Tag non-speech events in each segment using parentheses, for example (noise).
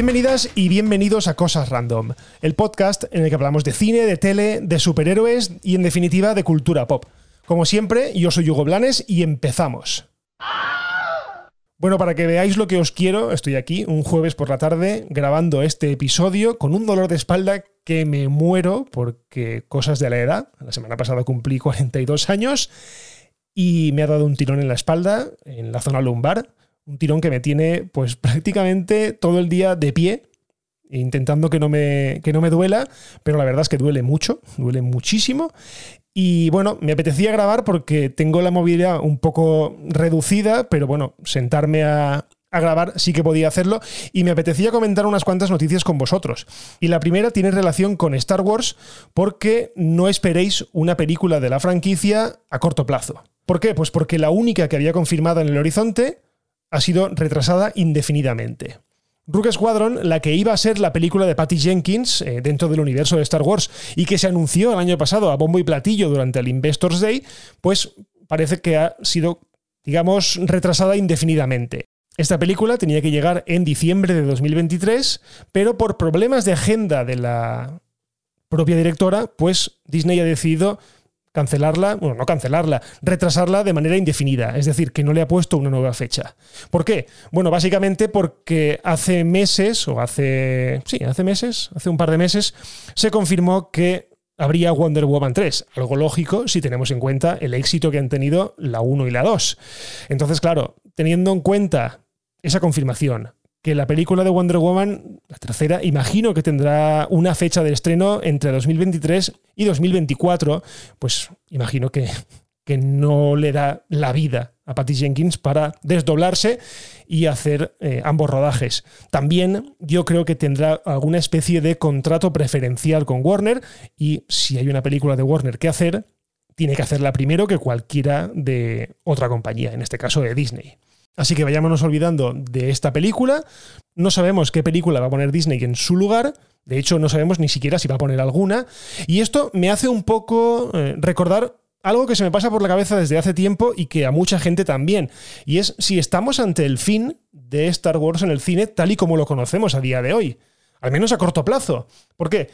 Bienvenidas y bienvenidos a Cosas Random, el podcast en el que hablamos de cine, de tele, de superhéroes y en definitiva de cultura pop. Como siempre, yo soy Hugo Blanes y empezamos. Bueno, para que veáis lo que os quiero, estoy aquí un jueves por la tarde grabando este episodio con un dolor de espalda que me muero porque cosas de la edad. La semana pasada cumplí 42 años y me ha dado un tirón en la espalda, en la zona lumbar un tirón que me tiene pues (laughs) prácticamente todo el día de pie, intentando que no me, que no me duela, pero la verdad es que duele mucho, duele muchísimo. Y bueno, me apetecía grabar porque tengo la movilidad un poco reducida, pero bueno, sentarme a, a grabar sí que podía hacerlo y me apetecía comentar unas cuantas noticias con vosotros. Y la primera tiene relación con Star Wars porque no esperéis una película de la franquicia a corto plazo. ¿Por qué? Pues porque la única que había confirmado en el horizonte ha sido retrasada indefinidamente. Rogue Squadron, la que iba a ser la película de Patty Jenkins eh, dentro del universo de Star Wars y que se anunció el año pasado a bombo y platillo durante el Investors Day, pues parece que ha sido, digamos, retrasada indefinidamente. Esta película tenía que llegar en diciembre de 2023, pero por problemas de agenda de la propia directora, pues Disney ha decidido cancelarla, bueno, no cancelarla, retrasarla de manera indefinida, es decir, que no le ha puesto una nueva fecha. ¿Por qué? Bueno, básicamente porque hace meses, o hace, sí, hace meses, hace un par de meses, se confirmó que habría Wonder Woman 3, algo lógico si tenemos en cuenta el éxito que han tenido la 1 y la 2. Entonces, claro, teniendo en cuenta esa confirmación, que la película de Wonder Woman, la tercera, imagino que tendrá una fecha de estreno entre 2023 y 2024, pues imagino que, que no le da la vida a Patty Jenkins para desdoblarse y hacer eh, ambos rodajes. También yo creo que tendrá alguna especie de contrato preferencial con Warner y si hay una película de Warner que hacer, tiene que hacerla primero que cualquiera de otra compañía, en este caso de Disney. Así que vayámonos olvidando de esta película. No sabemos qué película va a poner Disney en su lugar. De hecho, no sabemos ni siquiera si va a poner alguna. Y esto me hace un poco eh, recordar algo que se me pasa por la cabeza desde hace tiempo y que a mucha gente también. Y es si estamos ante el fin de Star Wars en el cine tal y como lo conocemos a día de hoy. Al menos a corto plazo. ¿Por qué?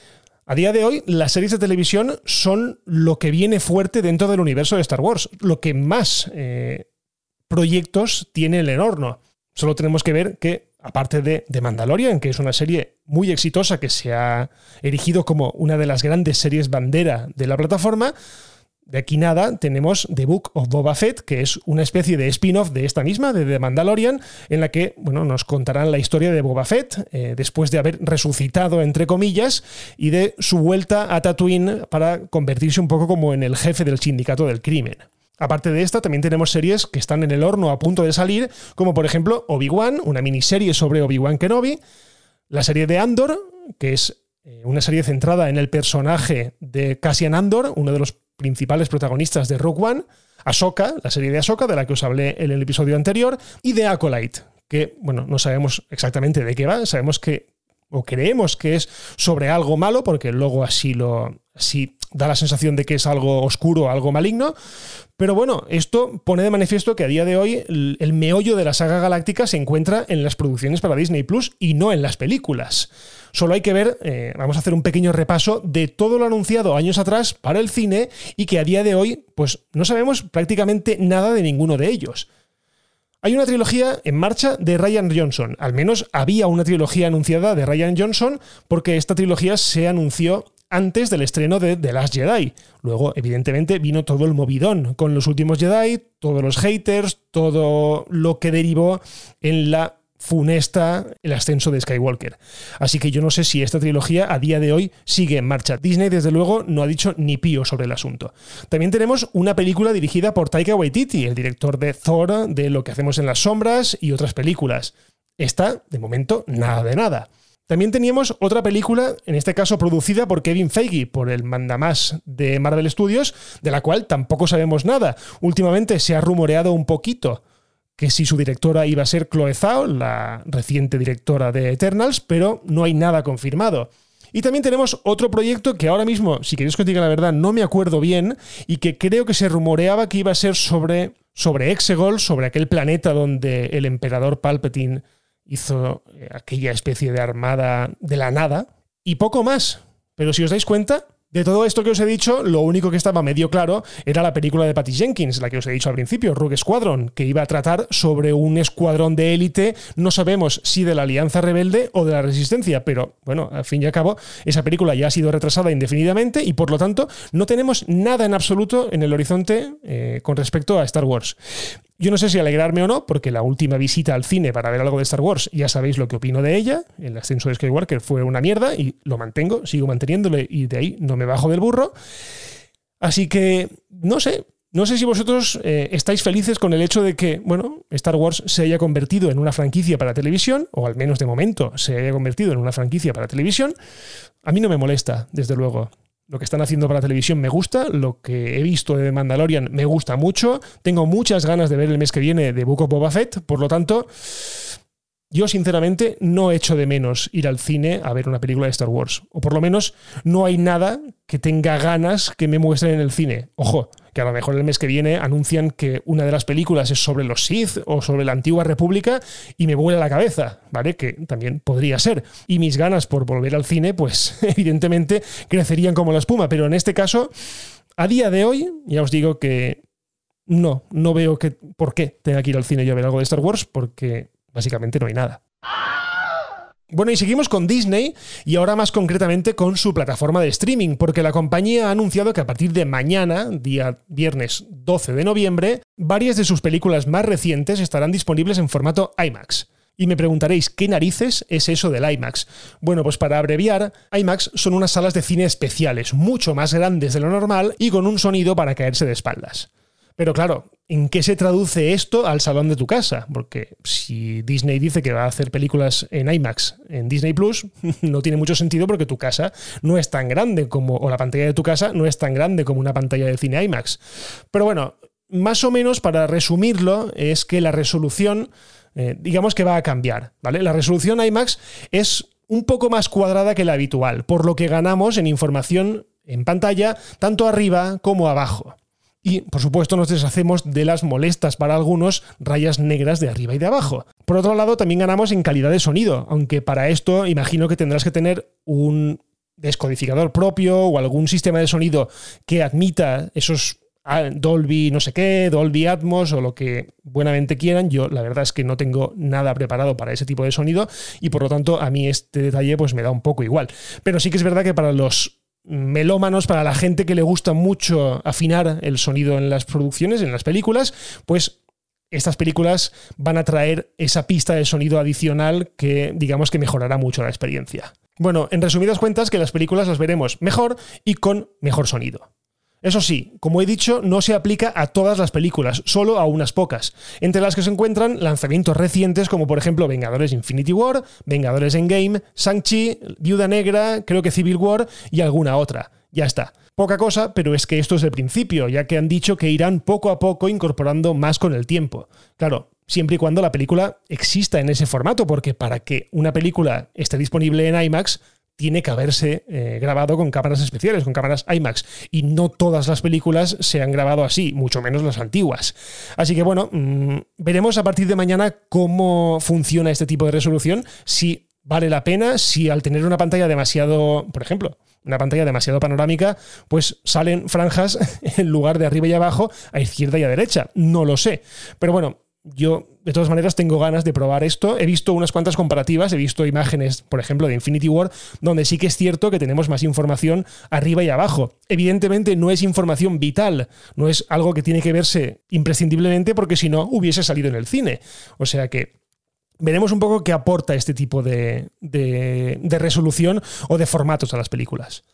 A día de hoy, las series de televisión son lo que viene fuerte dentro del universo de Star Wars. Lo que más eh, proyectos tiene el horno. Solo tenemos que ver que, aparte de, The Mandalorian, que es una serie muy exitosa que se ha erigido como una de las grandes series bandera de la plataforma, de aquí nada tenemos The Book of Boba Fett, que es una especie de spin-off de esta misma, de The Mandalorian, en la que bueno, nos contarán la historia de Boba Fett, eh, después de haber resucitado, entre comillas, y de su vuelta a Tatooine para convertirse un poco como en el jefe del sindicato del crimen. Aparte de esta, también tenemos series que están en el horno a punto de salir, como por ejemplo Obi-Wan, una miniserie sobre Obi-Wan Kenobi, la serie de Andor, que es eh, una serie centrada en el personaje de Cassian Andor, uno de los principales protagonistas de Rogue One, Ahsoka, la serie de Ahsoka, de la que os hablé en el episodio anterior, y de Acolyte, que, bueno, no sabemos exactamente de qué va, sabemos que, o creemos que es sobre algo malo, porque luego así lo, así da la sensación de que es algo oscuro, algo maligno. Pero bueno, esto pone de manifiesto que a día de hoy el, meollo de la saga galáctica se encuentra en las producciones para Disney Plus y no en las películas. Solo hay que ver, eh, vamos a hacer un pequeño repaso de todo lo anunciado años atrás para el cine y que a día de hoy, pues no sabemos prácticamente nada de ninguno de ellos. Hay una trilogía en marcha de Ryan Johnson, al menos había una trilogía anunciada de Ryan Johnson porque esta trilogía se anunció antes del estreno de The Last Jedi. Luego, evidentemente, vino todo el movidón con los últimos Jedi, todos los haters, todo lo que derivó en la funesta el ascenso de Skywalker. Así que yo no sé si esta trilogía a día de hoy sigue en marcha. Disney, desde luego, no ha dicho ni pío sobre el asunto. También tenemos una película dirigida por Taika Waititi, el director de Thor, de Lo que hacemos en las sombras y otras películas. Esta, de momento, nada de nada. También teníamos otra película, en este caso producida por Kevin Feige, por el mandamás de Marvel Studios, de la cual tampoco sabemos nada. Últimamente se ha rumoreado un poquito que si su directora iba a ser Chloe Zhao, la reciente directora de Eternals, pero no hay nada confirmado. Y también tenemos otro proyecto que ahora mismo, si queréis que os diga la verdad, no me acuerdo bien y que creo que se rumoreaba que iba a ser sobre, sobre Exegol, sobre aquel planeta donde el emperador Palpatine hizo eh, aquella especie de armada de la nada, y poco más. Pero si os dais cuenta, de todo esto que os he dicho, lo único que estaba medio claro era la película de Patty Jenkins, la que os he dicho al principio, Rogue Squadron, que iba a tratar sobre un escuadrón de élite, no sabemos si de la Alianza Rebelde o de la Resistencia, pero bueno, al fin y al cabo, esa película ya ha sido retrasada indefinidamente y por lo tanto no tenemos nada en absoluto en el horizonte eh, con respecto a Star Wars. Yo no sé si alegrarme o no, porque la última visita al cine para ver algo de Star Wars, ya sabéis lo que opino de ella. El ascenso de Skywalker fue una mierda y lo mantengo, sigo manteniéndole y de ahí no me bajo del burro. Así que, no sé, no sé si vosotros eh, estáis felices con el hecho de que, bueno, Star Wars se haya convertido en una franquicia para televisión, o al menos de momento se haya convertido en una franquicia para televisión. A mí no me molesta, desde luego. Lo que están haciendo para la televisión me gusta, lo que he visto de Mandalorian me gusta mucho, tengo muchas ganas de ver el mes que viene de Book of Boba Fett, por lo tanto, yo sinceramente no echo de menos ir al cine a ver una película de Star Wars, o por lo menos no hay nada que tenga ganas que me muestren en el cine. Ojo, que a lo mejor el mes que viene anuncian que una de las películas es sobre los Sith o sobre la antigua República y me vuela la cabeza, ¿vale? Que también podría ser. Y mis ganas por volver al cine, pues (laughs) evidentemente crecerían como la espuma, pero en este caso, a día de hoy, ya os digo que no, no veo que, por qué tenga que ir al cine yo a ver algo de Star Wars, porque básicamente no hay nada. Bueno, y seguimos con Disney y ahora más concretamente con su plataforma de streaming, porque la compañía ha anunciado que a partir de mañana, día viernes 12 de noviembre, varias de sus películas más recientes estarán disponibles en formato IMAX. Y me preguntaréis, ¿qué narices es eso del IMAX? Bueno, pues para abreviar, IMAX son unas salas de cine especiales, mucho más grandes de lo normal y con un sonido para caerse de espaldas. Pero claro, ¿en qué se traduce esto al salón de tu casa? Porque si Disney dice que va a hacer películas en IMAX en Disney Plus, (laughs) no tiene mucho sentido porque tu casa no es tan grande como, o la pantalla de tu casa no es tan grande como una pantalla de cine IMAX. Pero bueno, más o menos para resumirlo, es que la resolución, eh, digamos que va a cambiar, ¿vale? La resolución IMAX es un poco más cuadrada que la habitual, por lo que ganamos en información en pantalla, tanto arriba como abajo. Y, por supuesto, nos deshacemos de las molestas para algunos rayas negras de arriba y de abajo. Por otro lado, también ganamos en calidad de sonido, aunque para esto imagino que tendrás que tener un descodificador propio o algún sistema de sonido que admita esos ah, Dolby no sé qué, Dolby Atmos o lo que buenamente quieran. Yo la verdad es que no tengo nada preparado para ese tipo de sonido y por lo tanto a mí este detalle pues me da un poco igual. Pero sí que es verdad que para los melómanos, para la gente que le gusta mucho afinar el sonido en las producciones, en las películas, pues estas películas van a traer esa pista de sonido adicional que digamos que mejorará mucho la experiencia. Bueno, en resumidas cuentas que las películas las veremos mejor y con mejor sonido. Eso sí, como he dicho, no se aplica a todas las películas, solo a unas pocas, entre las que se encuentran lanzamientos recientes como por ejemplo Vengadores Infinity War, Vengadores Endgame, Shang-Chi, Viuda Negra, creo que Civil War y alguna otra. Ya está. Poca cosa, pero es que esto es el principio, ya que han dicho que irán poco a poco incorporando más con el tiempo. Claro, siempre y cuando la película exista en ese formato, porque para que una película esté disponible en IMAX, tiene que haberse eh, grabado con cámaras especiales, con cámaras IMAX. Y no todas las películas se han grabado así, mucho menos las antiguas. Así que bueno, mm, veremos a partir de mañana cómo funciona este tipo de resolución, si vale la pena, si al tener una pantalla demasiado, por ejemplo, una pantalla demasiado panorámica, pues salen franjas (laughs) en lugar de arriba y abajo, a izquierda y a derecha. No lo sé. Pero bueno, yo de todas maneras tengo ganas de probar esto. He visto unas cuantas comparativas, he visto imágenes, por ejemplo, de Infinity War, donde sí que es cierto que tenemos más información arriba y abajo. Evidentemente no es información vital, no es algo que tiene que verse imprescindiblemente porque si no hubiese salido en el cine. O sea que veremos un poco qué aporta este tipo de, de resolución o de formatos a las películas.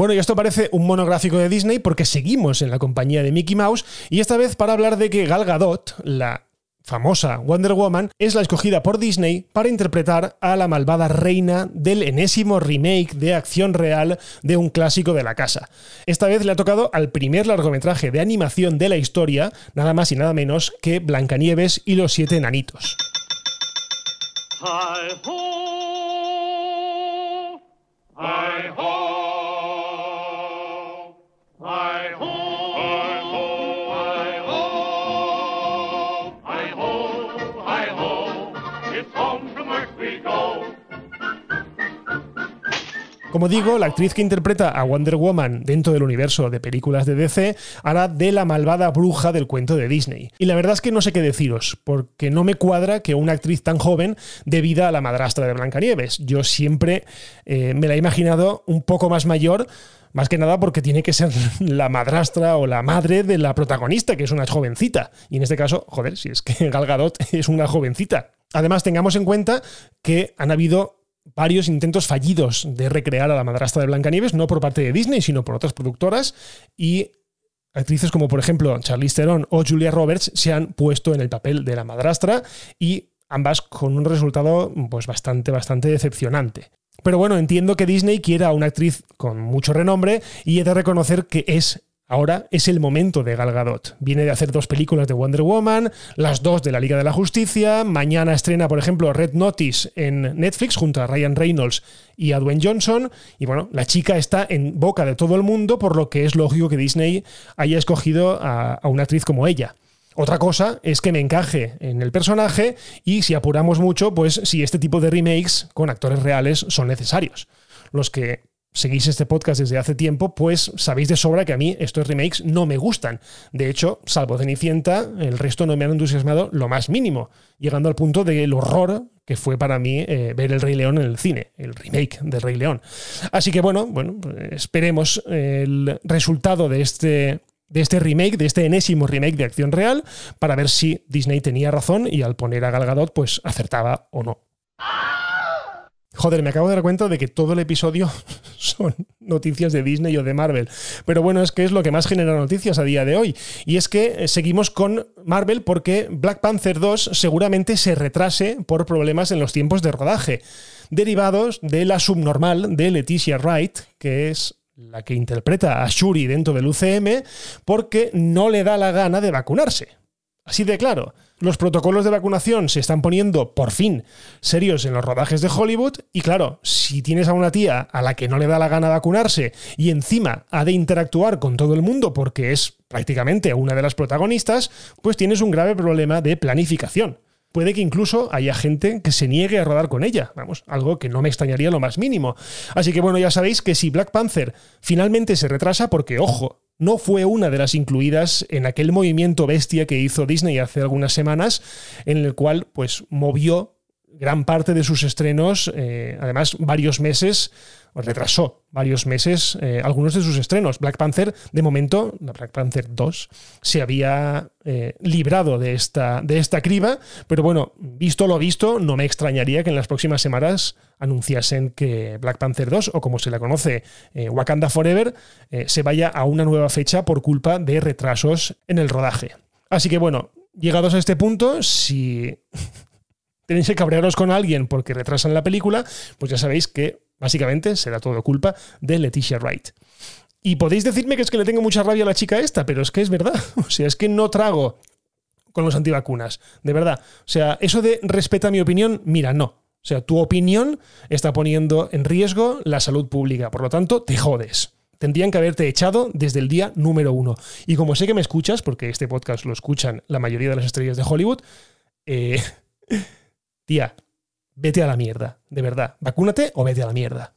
Bueno, y esto parece un monográfico de Disney porque seguimos en la compañía de Mickey Mouse y esta vez para hablar de que Gal Gadot, la famosa Wonder Woman, es la escogida por Disney para interpretar a la malvada reina del enésimo remake de acción real de un clásico de la casa. Esta vez le ha tocado al primer largometraje de animación de la historia, nada más y nada menos que Blancanieves y los siete enanitos. Como digo, la actriz que interpreta a Wonder Woman dentro del universo de películas de DC hará de la malvada bruja del cuento de Disney. Y la verdad es que no sé qué deciros, porque no me cuadra que una actriz tan joven dé vida a la madrastra de Blancanieves. Yo siempre eh, me la he imaginado un poco más mayor. Más que nada porque tiene que ser (laughs) la madrastra o la madre de la protagonista, que es una jovencita. Y en este caso, joder, si es que (laughs) Gal Gadot es una jovencita. Además, tengamos en cuenta que han habido varios intentos fallidos de recrear a la madrastra de Blancanieves, no por parte de Disney, sino por otras productoras, y actrices como por ejemplo Charlize Theron o Julia Roberts se han puesto en el papel de la madrastra y ambas con un resultado pues bastante bastante decepcionante. Pero bueno, entiendo que Disney quiera a una actriz con mucho renombre y he de reconocer que es Ahora es el momento de Gal Gadot. Viene de hacer dos películas de Wonder Woman, las dos de la Liga de la Justicia. Mañana estrena, por ejemplo, Red Notice en Netflix junto a Ryan Reynolds y a Dwayne Johnson. Y bueno, la chica está en boca de todo el mundo, por lo que es lógico que Disney haya escogido a, a una actriz como ella. Otra cosa es que me encaje en el personaje y si apuramos mucho, pues si este tipo de remakes con actores reales son necesarios. Los que seguís este podcast desde hace tiempo, pues sabéis de sobra que a mí estos remakes no me gustan. De hecho, salvo Cenicienta, el resto no me han entusiasmado lo más mínimo, llegando al punto del horror que fue para mí eh, ver el Rey León en el cine, el remake del Rey León. Así que bueno, bueno, esperemos el resultado de este de este remake, de este enésimo remake de acción real, para ver si Disney tenía razón y al poner a Gal Gadot, pues acertaba o no. Joder, me acabo de dar cuenta de que todo el episodio (laughs) son noticias de Disney o de Marvel. Pero bueno, es que es lo que más genera noticias a día de hoy. Y es que eh, seguimos con Marvel porque Black Panther 2 seguramente se retrase por problemas en los tiempos de rodaje, derivados de la subnormal de Leticia Wright, que es la que interpreta a Shuri dentro del UCM, porque no le da la gana de vacunarse. Así de claro los protocolos de vacunación se están poniendo por fin serios en los rodajes de Hollywood y claro, si tienes a una tía a la que no le da la gana vacunarse y encima ha de interactuar con todo el mundo porque es prácticamente una de las protagonistas, pues tienes un grave problema de planificación. Puede que incluso haya gente que se niegue a rodar con ella, vamos, algo que no me extrañaría lo más mínimo. Así que bueno, ya sabéis que si Black Panther finalmente se retrasa, porque ojo, no fue una de las incluidas en aquel movimiento bestia que hizo Disney hace algunas semanas, en el cual pues movió gran parte de sus estrenos, eh, además varios meses, retrasó varios meses eh, algunos de sus estrenos. Black Panther, de momento, la Black Panther 2, se había eh, librado de esta, de esta criba, pero bueno, visto lo visto, no me extrañaría que en las próximas semanas anunciasen que Black Panther 2, o como se la conoce, Wakanda Forever, se vaya a una nueva fecha por culpa de retrasos en el rodaje. Así que bueno, llegados a este punto, si (laughs) tenéis que cabrearos con alguien porque retrasan la película, pues ya sabéis que básicamente será todo culpa de Leticia Wright. Y podéis decirme que es que le tengo mucha rabia a la chica esta, pero es que es verdad. (laughs) O sea, es que no trago con los antivacunas. De verdad. O sea, eso de respeta mi opinión, mira, no. O sea, tu opinión está poniendo en riesgo la salud pública. Por lo tanto, te jodes. Tendrían que haberte echado desde el día número uno. Y como sé que me escuchas, porque este podcast lo escuchan la mayoría de las estrellas de Hollywood, eh, (laughs) tía, vete a la mierda, de verdad. Vacúnate o vete a la mierda.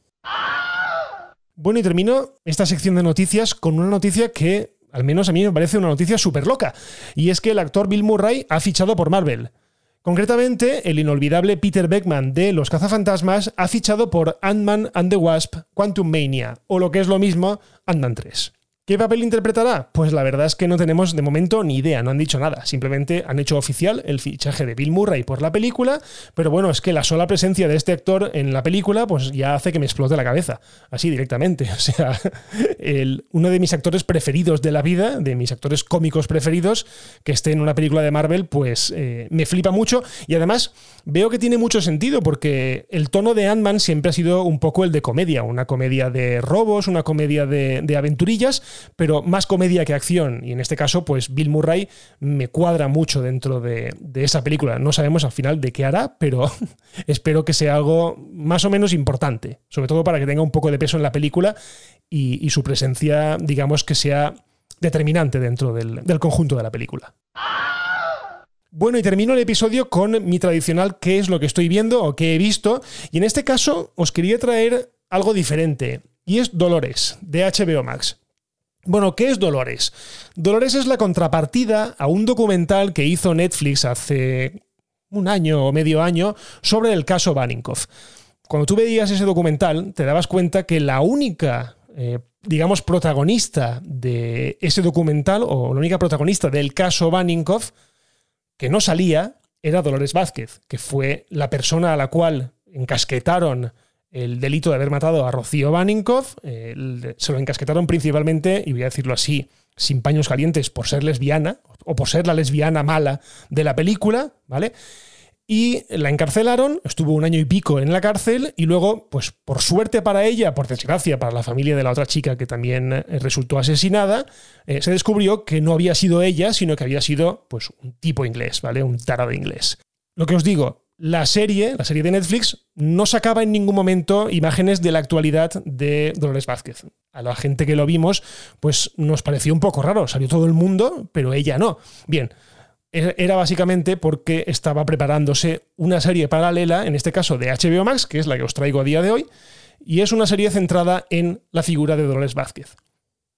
Bueno, y termino esta sección de noticias con una noticia que, al menos a mí me parece una noticia súper loca. Y es que el actor Bill Murray ha fichado por Marvel. Concretamente, el inolvidable Peter Beckman de Los Cazafantasmas ha fichado por Ant-Man and the Wasp Quantum Mania, o lo que es lo mismo, Ant-Man 3. ¿Qué papel interpretará? Pues la verdad es que no tenemos de momento ni idea, no han dicho nada. Simplemente han hecho oficial el fichaje de Bill Murray por la película, pero bueno, es que la sola presencia de este actor en la película pues ya hace que me explote la cabeza, así directamente. (laughs) O sea, uno de mis actores preferidos de la vida, de mis actores cómicos preferidos, que esté en una película de Marvel, pues eh, me flipa mucho y además veo que tiene mucho sentido porque el tono de Ant-Man siempre ha sido un poco el de comedia, una comedia de robos, una comedia de, de aventurillas pero más comedia que acción. Y en este caso, pues Bill Murray me cuadra mucho dentro de, esa película. No sabemos al final de qué hará, pero (laughs) espero que sea algo más o menos importante, sobre todo para que tenga un poco de peso en la película y, su presencia, digamos, que sea determinante dentro del, del conjunto de la película. Bueno, y termino el episodio con mi tradicional qué es lo que estoy viendo o qué he visto. Y en este caso os quería traer algo diferente, y es Dolores, de HBO Max. Bueno, ¿qué es Dolores? Dolores es la contrapartida a un documental que hizo Netflix hace un año o medio año sobre el caso Baninkoff. Cuando tú veías ese documental, te dabas cuenta que la única, eh, digamos, protagonista de ese documental, o la única protagonista del caso Baninkoff, que no salía, era Dolores Vázquez, que fue la persona a la cual encasquetaron el delito de haber matado a Rocío Baninkoff. se lo encasquetaron principalmente, y voy a decirlo así, sin paños calientes, por ser lesbiana, o por ser la lesbiana mala de la película, ¿vale? Y la encarcelaron, estuvo un año y pico en la cárcel y luego, pues por suerte para ella, por desgracia para la familia de la otra chica que también eh, resultó asesinada, eh, se descubrió que no había sido ella, sino que había sido pues un tipo inglés, ¿vale? Un tarado inglés. Lo que os digo, la serie, la serie de Netflix, no sacaba en ningún momento imágenes de la actualidad de Dolores Vázquez. A la gente que lo vimos, pues nos pareció un poco raro. Salió todo el mundo, pero ella no. Bien, e-, era básicamente porque estaba preparándose una serie paralela, en este caso de HBO Max, que es la que os traigo a día de hoy, y es una serie centrada en la figura de Dolores Vázquez.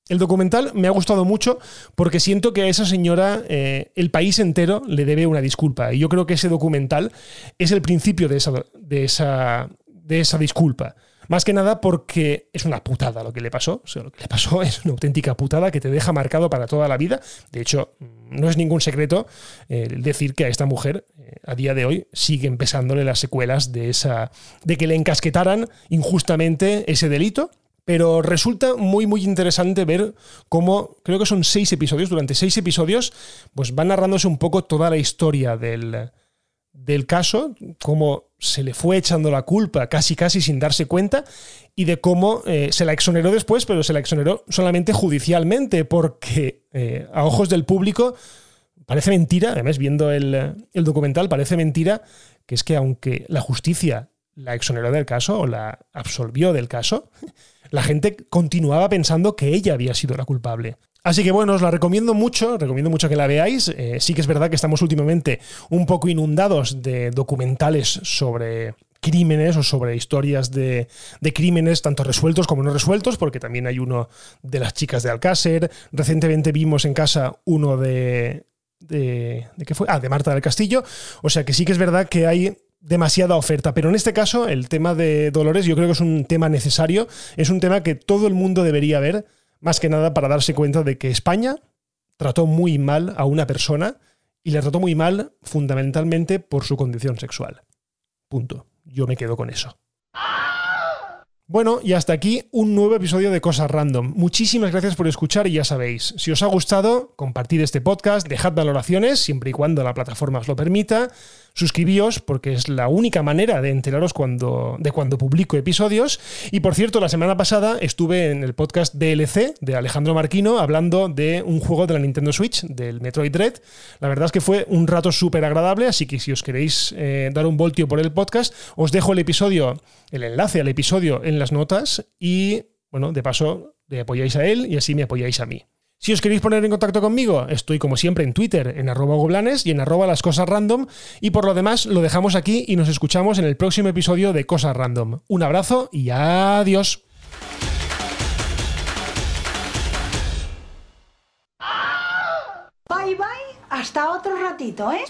El documental me ha gustado mucho porque siento que a esa señora eh, el país entero le debe una disculpa. Y yo creo que ese documental es el principio de esa, de esa, de esa disculpa. Más que nada porque es una putada lo que le pasó. O sea, lo que le pasó es una auténtica putada que te deja marcado para toda la vida. De hecho, no es ningún secreto eh, decir que a esta mujer, eh, a día de hoy, siguen pesándole las secuelas de, esa, de que le encasquetaran injustamente ese delito pero resulta muy, muy interesante ver cómo, creo que son seis episodios, durante seis episodios, pues va narrándose un poco toda la historia del, del caso, cómo se le fue echando la culpa casi casi sin darse cuenta y de cómo eh, se la exoneró después, pero se la exoneró solamente judicialmente, porque eh, a ojos del público parece mentira, además viendo el, el, documental, parece mentira que es que aunque la justicia la exoneró del caso o la absolvió del caso, la gente continuaba pensando que ella había sido la culpable. Así que bueno, os la recomiendo mucho, recomiendo mucho que la veáis. Eh, sí que es verdad que estamos últimamente un poco inundados de documentales sobre crímenes o sobre historias de, crímenes, tanto resueltos como no resueltos, porque también hay uno de las chicas de Alcácer. Recientemente vimos en casa uno de, de, ¿de qué fue? Ah, de Marta del Castillo. O sea que sí que es verdad que hay demasiada oferta. Pero en este caso, el tema de Dolores yo creo que es un tema necesario, es un tema que todo el mundo debería ver, más que nada para darse cuenta de que España trató muy mal a una persona y le trató muy mal fundamentalmente por su condición sexual. Punto. Yo me quedo con eso. Bueno, y hasta aquí un nuevo episodio de Cosas Random. Muchísimas gracias por escuchar y ya sabéis, si os ha gustado, compartid este podcast, dejad valoraciones, siempre y cuando la plataforma os lo permita, suscribíos porque es la única manera de enteraros cuando, de cuando publico episodios. Y por cierto, la semana pasada estuve en el podcast DLC de Alejandro Marquino hablando de un juego de la Nintendo Switch, del Metroid Dread. La verdad es que fue un rato súper agradable, así que si os queréis eh, dar un voltio por el podcast, os dejo el episodio, el enlace al episodio en las notas y, bueno, de paso, le apoyáis a él y así me apoyáis a mí. Si os queréis poner en contacto conmigo, estoy como siempre en Twitter, en arroba goblanes y en arroba las cosas random. Y por lo demás, lo dejamos aquí y nos escuchamos en el próximo episodio de Cosas Random. Un abrazo y adiós. Bye bye, hasta otro ratito, ¿eh?